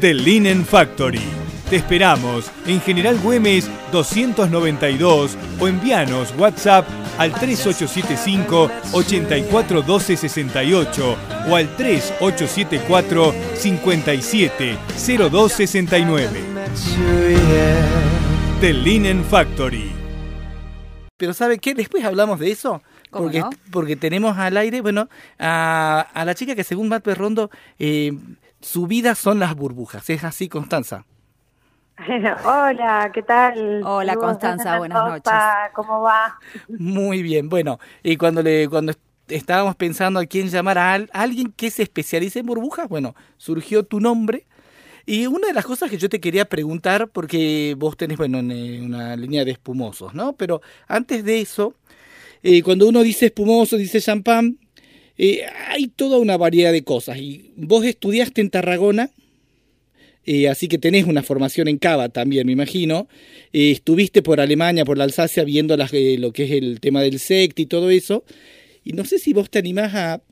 The Linen Factory. Te esperamos en General Güemes 292 o envíanos WhatsApp al 3875 841268 o al 3874 570269. The Linen Factory. Pero ¿sabe qué? Después hablamos de eso. ¿Cómo Porque, no? porque tenemos al aire, bueno, a, a la chica que según Matt Perrondo, eh, su vida son las burbujas. ¿Es así, Constanza? Hola, ¿qué tal? Hola, Constanza, buenas Mendoza, ¿Cómo va? Muy bien. Bueno, y cuando le cuando est- estábamos pensando a quién llamar a, al- a alguien que se especialice en burbujas, bueno, surgió tu nombre. Y una de las cosas que yo te quería preguntar, porque vos tenés, bueno, en, eh, una línea de espumosos, ¿no? Pero antes de eso, eh, cuando uno dice espumoso, dice champán, eh, hay toda una variedad de cosas. Y vos estudiaste en Tarragona, eh, así que tenés una formación en cava también, me imagino. Eh, estuviste por Alemania, por la Alsacia, viendo las, eh, lo que es el tema del sect y todo eso. Y no sé si vos te animás a,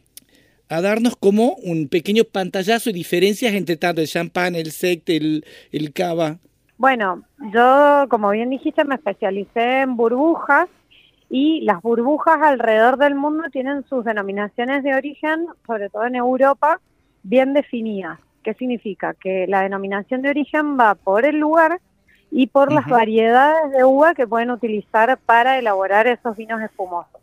a darnos como un pequeño pantallazo y diferencias entre tanto el champán, el sect, el, el cava. Bueno, yo, como bien dijiste, me especialicé en burbujas y las burbujas alrededor del mundo tienen sus denominaciones de origen, sobre todo en Europa, bien definidas. ¿Qué significa? Que la denominación de origen va por el lugar y por las variedades de uva que pueden utilizar para elaborar esos vinos espumosos.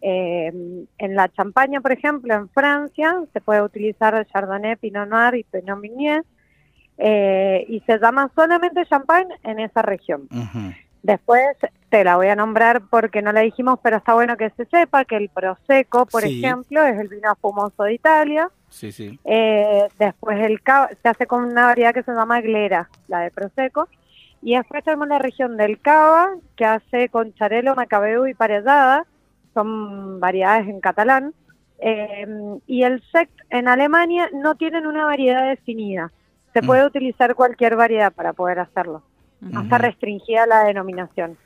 Eh, en la Champaña, por ejemplo, en Francia, se puede utilizar Chardonnay, Pinot Noir y Pinot Meunier, eh, y se llama solamente champagne en esa región. Después te la voy a nombrar porque no la dijimos, pero está bueno que se sepa que el Prosecco, por Sí. ejemplo, es el vino espumoso de Italia. Sí, sí. Eh, después el cava se hace con una variedad que se llama Glera, la de Prosecco. Y después tenemos la región del Cava, que hace con Charelo, Macabeu y Parellada. Son variedades en catalán. Eh, y el Sekt en Alemania no tienen una variedad definida. Se Mm. puede utilizar cualquier variedad para poder hacerlo. Está restringida la denominación.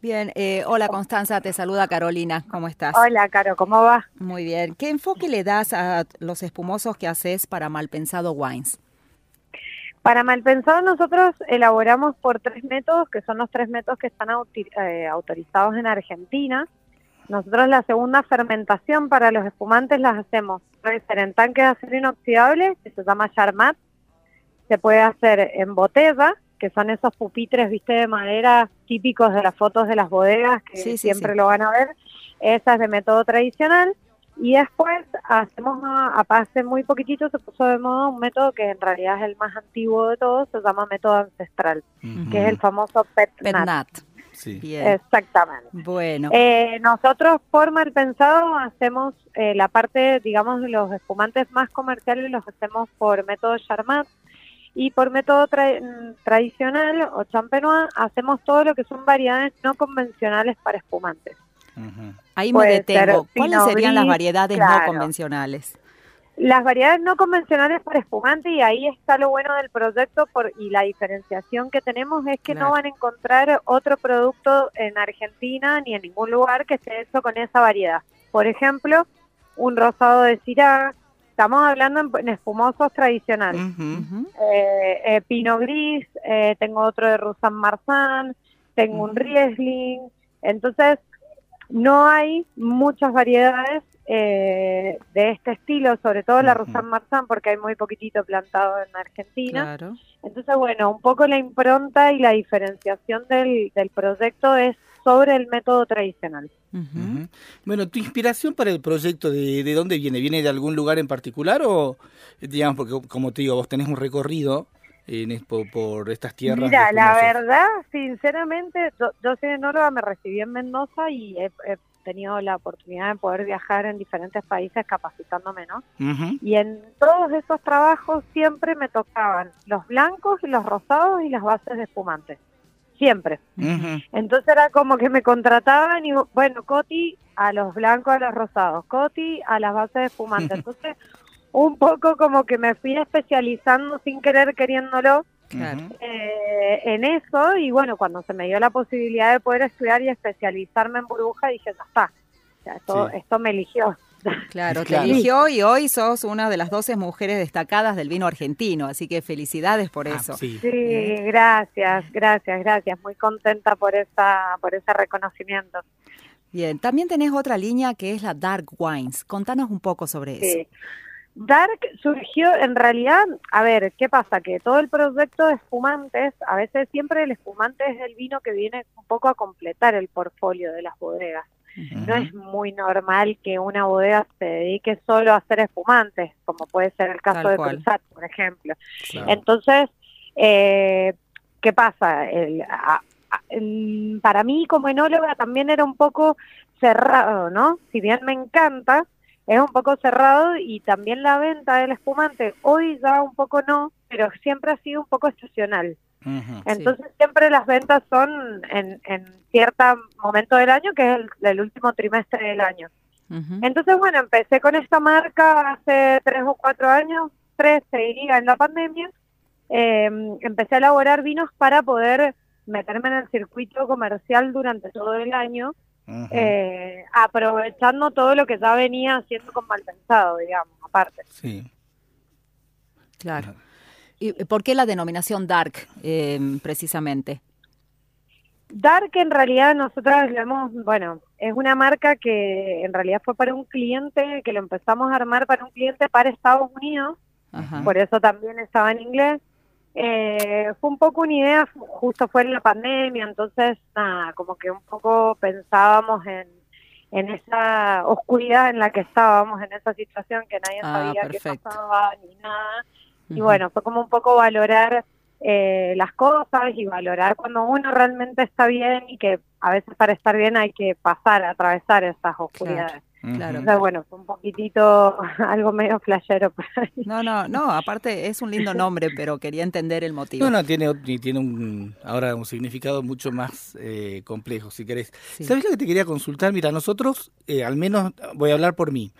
Bien, eh, hola Constanza, te saluda Carolina, ¿cómo estás? Hola, Caro, ¿cómo va? Muy bien. ¿Qué enfoque le das a los espumosos que haces para Malpensado Wines? Para Malpensado nosotros elaboramos por tres métodos, que son los tres métodos que están eh, autorizados en Argentina. Nosotros la segunda fermentación para los espumantes las hacemos, puede ser en tanques de acero inoxidable, que se llama Charmat, se puede hacer en botella, que son esos pupitres, viste, de madera típicos de las fotos de las bodegas, que Sí, sí, siempre sí. lo van a ver, esa es de método tradicional. Y después hacemos, a, a- hace muy poquitito se puso de moda un método que en realidad es el más antiguo de todos, se llama método ancestral, que es el famoso PET, nat. Petnat. Sí. Bien. Exactamente. Bueno. Eh, nosotros por mal pensado hacemos eh, la parte, digamos, de los espumantes más comerciales los hacemos por método Charmat y por método tra- tradicional o champenois hacemos todo lo que son variedades no convencionales para espumantes. Ujú. Ahí me puede detengo. ¿Cuáles serían las variedades no convencionales? Las variedades no convencionales para espumante y ahí está lo bueno del proyecto por, y la diferenciación que tenemos es que Claro. no van a encontrar otro producto en Argentina ni en ningún lugar que esté hecho con esa variedad. Por ejemplo, un rosado de Syrah, estamos hablando en, en espumosos tradicionales. Eh, eh, Pinot Gris, eh, tengo otro de Roussan Marsan, tengo un. Riesling, entonces no hay muchas variedades eh, de este estilo, sobre todo la Ujú. Rosan Marzán, porque hay muy poquitito plantado en Argentina. Claro. Entonces, bueno, un poco la impronta y la diferenciación del, del proyecto es sobre el método tradicional. Ujú. Bueno, ¿tu inspiración para el proyecto de, de dónde viene? ¿Viene de algún lugar en particular o, digamos, porque como te digo, vos tenés un recorrido en, por, por estas tierras? Mira, la verdad, sinceramente, yo, yo soy enóloga, me recibí en Mendoza y he, he tenido la oportunidad de poder viajar en diferentes países capacitándome, ¿no? Y en todos esos trabajos siempre me tocaban los blancos y los rosados y las bases de espumantes. Siempre. Entonces era como que me contrataban y bueno, Coti a los blancos, a los rosados, Coti a las bases de espumante. Entonces, un poco como que me fui especializando sin querer queriéndolo eh, en eso y bueno, cuando se me dio la posibilidad de poder estudiar y especializarme en burbuja, dije, ya está, O sea, esto, Sí. esto me eligió. Claro, te eligió y hoy sos una de las 12 mujeres destacadas del vino argentino, así que felicidades por Ah, eso. sí. Sí, gracias, gracias, gracias. Muy contenta por esa, por ese reconocimiento. Bien, también tenés otra línea que es la Dark Wines. Contanos un poco sobre eso. Sí. Dark surgió en realidad, a ver, ¿qué pasa? Que todo el proyecto de espumantes, a veces siempre el espumante es el vino que viene un poco a completar el portfolio de las bodegas. No es muy normal que una bodega se dedique solo a hacer espumantes, como puede ser el caso Tal de. Cruzat, por ejemplo. Claro. Entonces, eh, ¿qué pasa? El- a- a- el- para mí como enóloga también era un poco cerrado, ¿no? Si bien me encanta, es un poco cerrado y también la venta del espumante, hoy ya un poco no, pero siempre ha sido un poco estacional. Entonces siempre las ventas son en, en cierto momento del año, que es el, el último trimestre del año. Entonces, bueno, empecé con esta marca hace tres o cuatro años, tres te diría, en la pandemia. Eh, empecé a elaborar vinos para poder meterme en el circuito comercial durante todo el año, eh, aprovechando todo lo que ya venía haciendo con Malpensado, digamos, aparte. Sí. Claro. ¿Y por qué la denominación Dark, eh, precisamente? Dark en realidad nosotros lo hemos, bueno, es una marca que en realidad fue para un cliente, que lo empezamos a armar para un cliente para Estados Unidos, Ajá. por eso también estaba en inglés. Eh, fue un poco una idea, justo fue en la pandemia, entonces nada, como que un poco pensábamos en, en esa oscuridad en la que estábamos, en esa situación que nadie Ah, sabía qué pasaba ni nada. Y bueno, fue como un poco valorar eh, las cosas y valorar cuando uno realmente está bien y que a veces para estar bien hay que pasar, atravesar esas oscuridades. Claro. Entonces, bueno, fue un poquitito algo medio flashero por ahí. No, no, no, aparte es un lindo nombre, pero quería entender el motivo. No, no, tiene, tiene un, ahora un significado mucho más eh, complejo, si querés. Sí. ¿Sabés lo que te quería consultar? Mira, nosotros, eh, al menos voy a hablar por mí.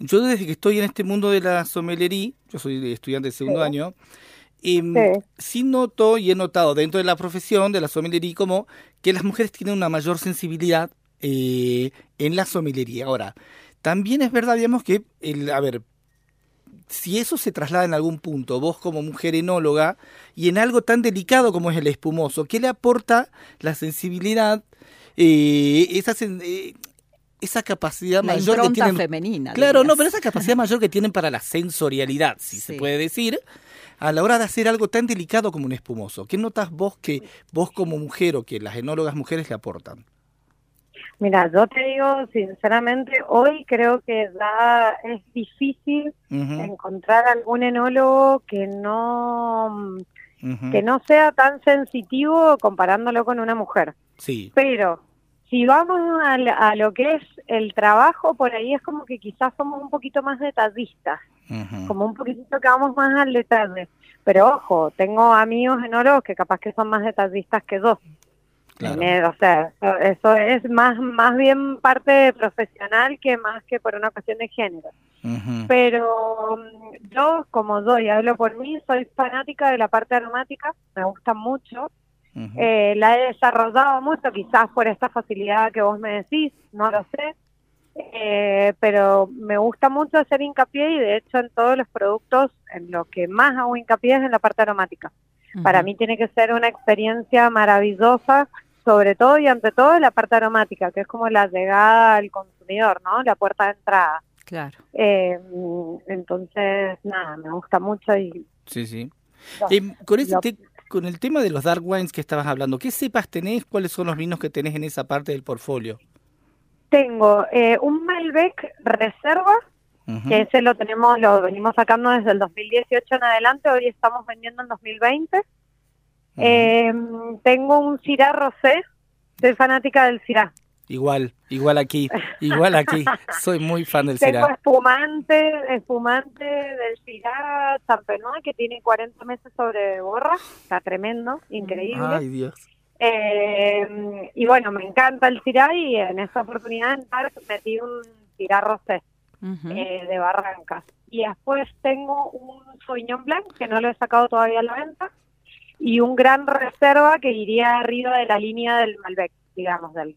Yo desde que estoy en este mundo de la sommeliería, yo soy estudiante de segundo Sí. año, em, Sí. sí noto y he notado dentro de la profesión de la sommelería como que las mujeres tienen una mayor sensibilidad eh, en la sommelería. Ahora, también es verdad, digamos, que, el, a ver, si eso se traslada en algún punto, vos como mujer enóloga, y en algo tan delicado como es el espumoso, ¿qué le aporta la sensibilidad, eh, esa, eh, esa capacidad la mayor que tienen? femenina. Claro, no, pero esa capacidad mayor que tienen para la sensorialidad, si se puede decir, a la hora de hacer algo tan delicado como un espumoso. ¿Qué notas vos que vos como mujer o que las enólogas mujeres le aportan? Mira, yo te digo sinceramente, hoy creo que ya es difícil encontrar algún enólogo que no que no sea tan sensitivo comparándolo con una mujer. Sí, Pero si vamos a, a lo que es el trabajo, por ahí es como que quizás somos un poquito más detallistas, como un poquitito que vamos más al detalle. Pero ojo, tengo amigos enólogos que capaz que son más detallistas que yo. claro. O sea, eso, eso es más, más bien parte profesional que más que por una cuestión de género. Pero yo, como yo, y hablo por mí, soy fanática de la parte aromática, me gusta mucho. Eh, la he desarrollado mucho, quizás por esta facilidad que vos me decís, no lo sé. Eh, pero me gusta mucho hacer hincapié y de hecho en todos los productos, en lo que más hago hincapié es en la parte aromática. Para mí tiene que ser una experiencia maravillosa, sobre todo y ante todo la parte aromática, que es como la llegada al consumidor, ¿no? La puerta de entrada. Claro. Eh, entonces, nada, me gusta mucho y Sí, sí. Em, con, ese lo- te- con el tema de los dark wines que estabas hablando, ¿qué cepas tenés? ¿Cuáles son los vinos que tenés en esa parte del portfolio? tengo eh, un Malbec Reserva, que ese lo tenemos, lo venimos sacando desde el 2018 en adelante, hoy estamos vendiendo en 2020. Ujú. Eh, tengo un Syrah Rosé, soy fanática del Syrah. Igual, igual aquí, igual aquí. Soy muy fan del Tengo Syrah. espumante, espumante del Syrah Champenois que tiene 40 meses sobre borra, está tremendo, increíble. Ay, Dios. Eh, y bueno, me encanta el Syrah y en esta oportunidad metí un Syrah Rosé eh, de Barrancas. Y después tengo un Sauvignon Blanc que no lo he sacado todavía a la venta y un gran reserva que iría arriba de la línea del Malbec, digamos, del,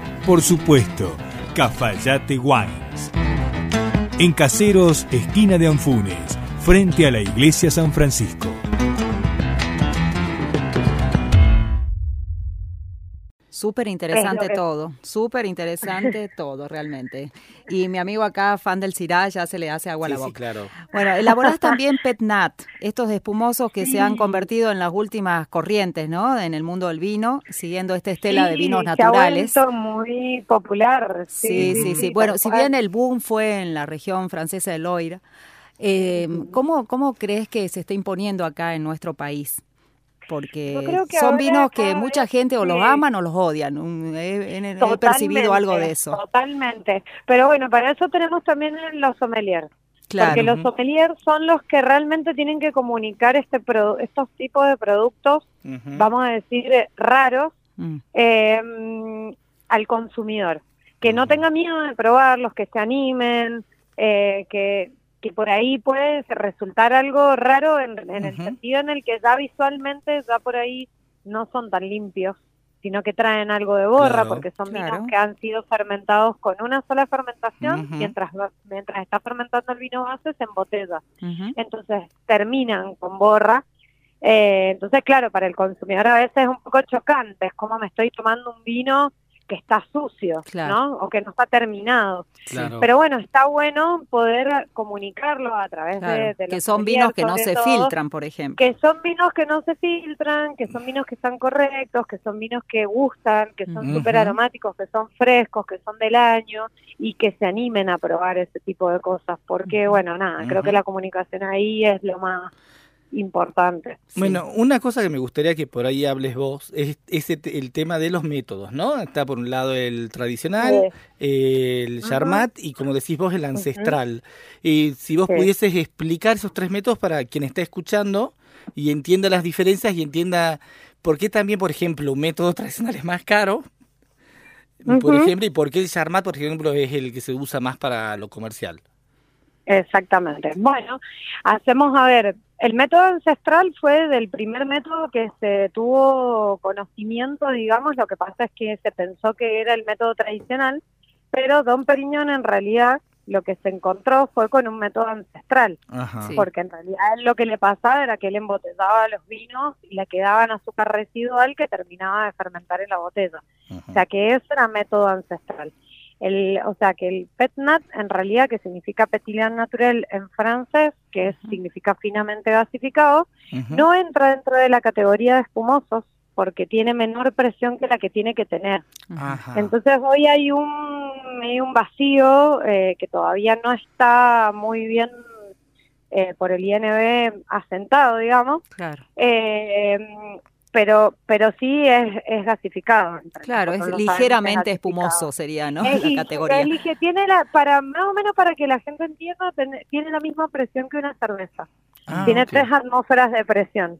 Por supuesto, Cafayate Wines. En Caseros, esquina de Anfunes, frente a la iglesia San Francisco. Súper interesante que- todo, súper interesante todo realmente. Y mi amigo acá, fan del Cirá, ya se le hace agua a Sí, la sí, boca. claro. Bueno, elaborás también Pet Nat, estos espumosos que se han convertido en las últimas corrientes, ¿no? En el mundo del vino, siguiendo esta estela de Sí, vinos ha naturales. vuelto muy popular. Sí, sí, sí. Bueno, si bien el boom fue en la región francesa de Loire, eh, ¿cómo, ¿cómo crees que se está imponiendo acá en nuestro país? Porque Yo creo que son vinos que mucha gente o los que- aman o los odian. He, he- he percibido algo de eso. Totalmente. Pero bueno, para eso tenemos también los sommeliers. Claro. Porque los sommeliers son los que realmente tienen que comunicar este produ- estos tipos de productos, vamos a decir, eh, raros, eh, al consumidor. Que no tenga miedo de probarlos, que se animen, eh, que, que por ahí puede resultar algo raro en, en el sentido en el que ya visualmente ya por ahí no son tan limpios, sino que traen algo de borra, Claro. porque son Claro. vinos que han sido fermentados con una sola fermentación, Ujú. mientras, va- mientras está fermentando el vino base se embotella ujú. entonces terminan con borra. Eh, entonces, claro, para el consumidor a veces es un poco chocante, es como me estoy tomando un vino que está sucio, Claro. ¿no? O que no está terminado. Claro. Pero bueno, está bueno poder comunicarlo a través Claro, de, de que los son vinos que no se todo, filtran, por ejemplo. Que son vinos que no se filtran, que son vinos que están correctos, que son vinos que gustan, que son Ujú. súper aromáticos, que son frescos, que son del año y que se animen a probar ese tipo de cosas. Porque, bueno, nada, creo que la comunicación ahí es lo más importante. Bueno, una cosa que me gustaría que por ahí hables vos es ese te- el tema de los métodos, ¿no? Está por un lado el tradicional, el Ujú. charmat y como decís vos el ancestral. Y si vos Sí. pudieses explicar esos tres métodos para quien está escuchando y entienda las diferencias y entienda por qué también, por ejemplo, un método tradicional es más caro, por ejemplo, y por qué el charmat, por ejemplo, es el que se usa más para lo comercial. Exactamente. Bueno, hacemos, a ver, el método ancestral fue del primer método que se tuvo conocimiento, digamos, lo que pasa es que se pensó que era el método tradicional, pero Don Periñón en realidad lo que se encontró fue con un método ancestral. Sí. porque en realidad él lo que le pasaba era que él embotellaba los vinos y le quedaban azúcar residual que terminaba de fermentar en la botella. Ajá. O sea que eso era método ancestral. El, o sea que el petnat, en realidad, que significa pétillant naturel en francés, que es- significa finamente gasificado, no entra dentro de la categoría de espumosos porque tiene menor presión que la que tiene que tener. Ajá. Entonces hoy hay un, hay un vacío eh, que todavía no está muy bien eh, por el INB asentado, digamos, Claro, eh, pero pero sí es, es gasificado. claro, es ligeramente espumoso sería, ¿no? Es- La categoría. elige- tiene la, para más o menos para que la gente entienda, ten- tiene la misma presión que una cerveza. Ah, tiene tres atmósferas de presión.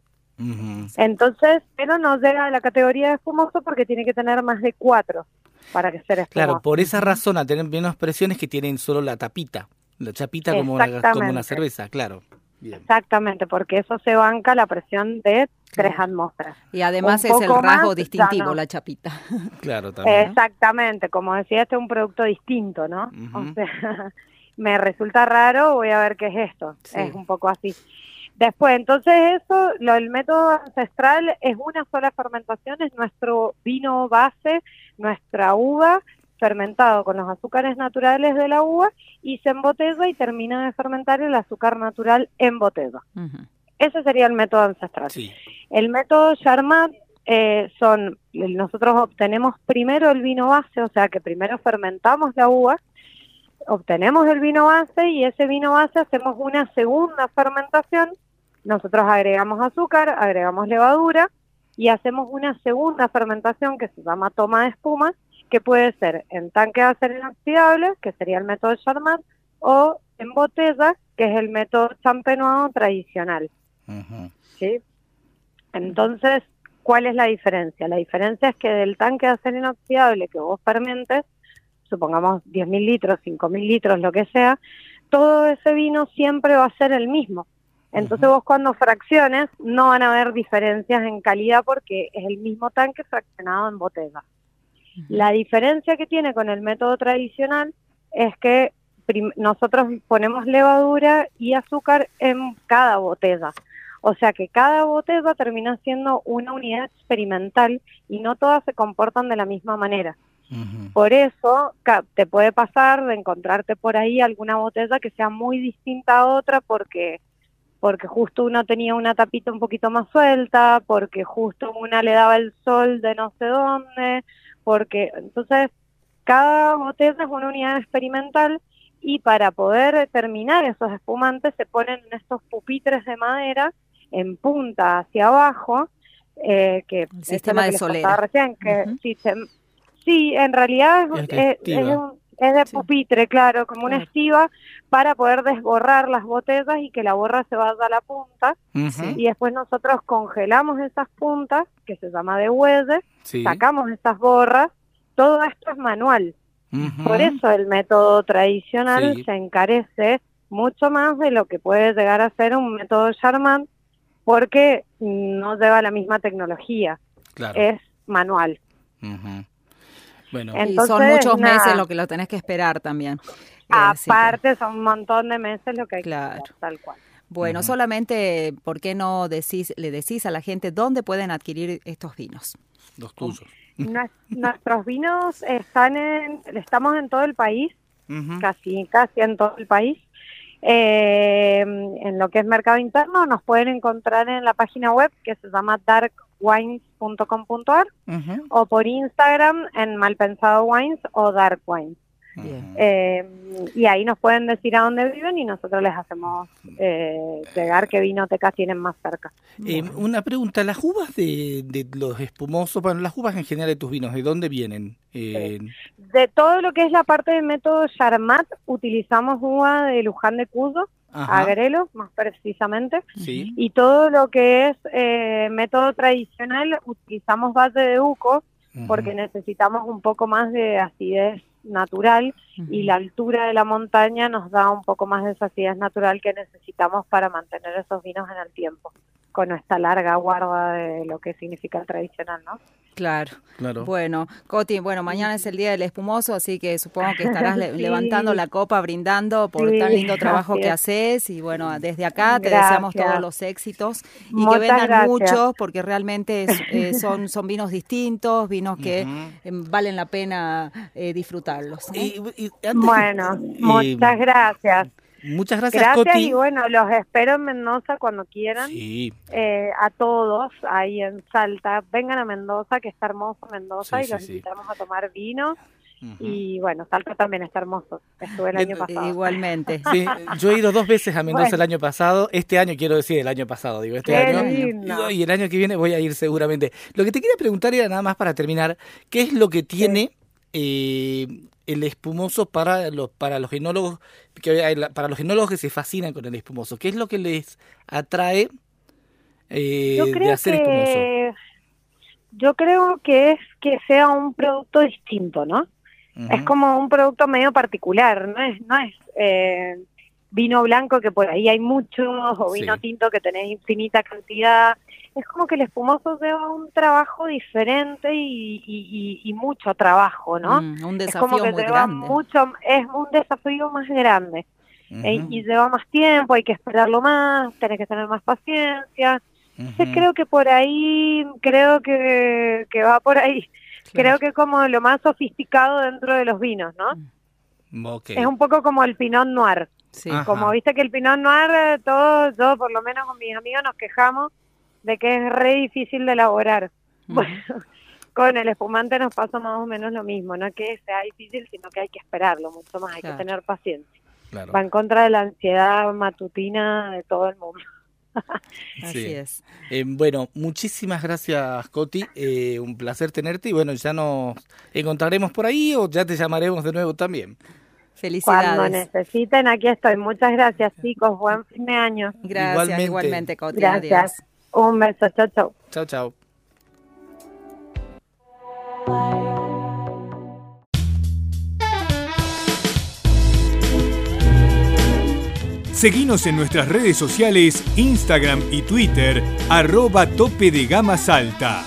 Entonces, pero no llega a la categoría de espumoso porque tiene que tener más de cuatro para que sea espumoso. Claro, por esa razón, al tener menos presiones que tienen solo la tapita, La chapita como una, como una cerveza, claro. Bien. Exactamente, porque eso se banca la presión de tres atmósferas. Y además Un es el rasgo más, distintivo, no. la chapita. Claro, también. Exactamente, como decía, este es un producto distinto, ¿no? O sea, me resulta raro, voy a ver qué es esto. Sí. Es un poco así. Después, entonces eso, lo del método ancestral es una sola fermentación, es nuestro vino base, nuestra uva fermentado con los azúcares naturales de la uva y se embotella y termina de fermentar el azúcar natural en botella. Ese sería el método ancestral. Sí. El método Charmat eh, son, nosotros obtenemos primero el vino base, o sea que primero fermentamos la uva, obtenemos el vino base y ese vino base hacemos una segunda fermentación, nosotros agregamos azúcar, agregamos levadura y hacemos una segunda fermentación que se llama toma de espuma, que puede ser en tanque de acero inoxidable, que sería el método Charmat, o en botella, que es el método champenois tradicional. ¿Sí? Entonces, ¿cuál es la diferencia? La diferencia es que del tanque de acero inoxidable que vos fermentes, supongamos 10.000 litros, 5.000 litros, lo que sea, todo ese vino siempre va a ser el mismo. Entonces vos cuando fracciones no van a haber diferencias en calidad porque es el mismo tanque fraccionado en botella. La diferencia que tiene con el método tradicional es que nosotros ponemos levadura y azúcar en cada botella. O sea que cada botella termina siendo una unidad experimental y no todas se comportan de la misma manera. Por eso te puede pasar de encontrarte por ahí alguna botella que sea muy distinta a otra porque porque justo uno tenía una tapita un poquito más suelta, porque justo una le daba el sol de no sé dónde, porque entonces cada botella es una unidad experimental y para poder terminar esos espumantes se ponen en estos pupitres de madera en punta hacia abajo, eh, que El sistema de solera. recién, que sí, se- sí, en realidad es, Es es- un- es de Sí. pupitre, claro, como una estiva para poder desborrar las botellas y que la borra se vaya a la punta y después nosotros congelamos esas puntas, que se llama de huelle, Sí. sacamos esas borras, todo esto es manual. Por eso el método tradicional Sí. se encarece mucho más de lo que puede llegar a ser un método Charmat, porque no lleva la misma tecnología, Claro. es manual. Bueno, Eh, y son Entonces, muchos nada. meses lo que lo tenés que esperar también. Eh, que- Aparte, son un montón de meses lo que hay Claro. que hacer, tal cual. bueno, solamente, ¿por qué no decís, le decís a la gente dónde pueden adquirir estos vinos? los tuyos. Nues- Nuestros vinos están en, estamos en todo el país, casi, casi en todo el país. Eh, en lo que es mercado interno nos pueden encontrar en la página web que se llama darkwines.com.ar Ujú. o por Instagram en Malpensado Wines o Dark Wines. Eh, y ahí nos pueden decir a dónde viven y nosotros les hacemos eh, llegar qué vinotecas tienen más cerca. Eh, una pregunta, las uvas de, de los espumosos, bueno, las uvas en general de tus vinos, ¿de dónde vienen? Eh, De todo lo que es la parte del método Charmat, utilizamos uva de Luján de Cuyo, ajá, Agrelo más precisamente, sí, y todo lo que es eh, método tradicional utilizamos base de uco porque necesitamos un poco más de acidez natural y la altura de la montaña nos da un poco más de esa acidez natural que necesitamos para mantener esos vinos en el tiempo con nuestra larga guarda de lo que significa el tradicional, ¿no? Claro. claro. Bueno, Coti, bueno, mañana es el día del espumoso, así que supongo que estarás le- Sí. levantando la copa, brindando por Sí, tan lindo trabajo que es. haces. Y bueno, desde acá te deseamos todos los éxitos y Muchas que vendan gracias. muchos, porque realmente es- eh, son, son vinos distintos, vinos que eh, valen la pena eh, disfrutarlos. ¿no? Y- y antes- Bueno, eh, muchas gracias. Muchas gracias, Gracias Coti. y bueno, los espero en Mendoza cuando quieran. Sí, Eh, a todos ahí en Salta. Vengan a Mendoza, que está hermoso Mendoza, Sí, y sí, los sí. invitamos a tomar vino. Y bueno, Salta también está hermoso. Estuve el año pasado. Igualmente. Sí, yo he ido dos veces a Mendoza Bueno. el año pasado, este año quiero decir el año pasado, digo este Qué año, lindo. y el año que viene voy a ir seguramente. Lo que te quería preguntar era nada más para terminar, ¿qué es lo que tiene eh, el espumoso para los para los genólogos que para los genólogos que se fascinan con el espumoso? ¿Qué es lo que les atrae eh, yo de hacer espumoso? yo creo que es que sea un producto distinto, ¿no? Es como un producto medio particular, no es, no es, eh, vino blanco que por ahí hay mucho, o vino Sí. tinto que tenés infinita cantidad. Es como que el espumoso lleva un trabajo diferente y, y- y- y mucho trabajo, ¿no? Mm, un es como desafío que muy lleva grande. mucho, es un desafío más grande. E- Ujú, y lleva más tiempo, hay que esperarlo más, tenés que tener más paciencia. Entonces creo que por ahí, creo que, que va por ahí. Creo que como lo más sofisticado dentro de los vinos, ¿no? Ok. Es un poco como el Pinot Noir. Sí. Ajá. Como viste que el Pinot Noir, eh, todos, yo por lo menos con mis amigos nos quejamos de que es re difícil de elaborar. Mm. Bueno, con el espumante nos pasa más o menos lo mismo, no que sea difícil, sino que hay que esperarlo mucho más, hay Claro. que tener paciencia. Claro. Va en contra de la ansiedad matutina de todo el mundo. Así Sí. es. Eh, bueno, muchísimas gracias, Coti. Eh, un placer tenerte y bueno, ya nos encontraremos por ahí o ya te llamaremos de nuevo también. Felicidades. Cuando necesiten, aquí estoy. Muchas gracias, chicos. Buen fin de año. Gracias, Igualmente. igualmente, Coti. Gracias. Adiós. Un beso. Chau, chau. Chao, chao. Seguinos en nuestras redes sociales, Instagram y Twitter, arroba tope de gama salta.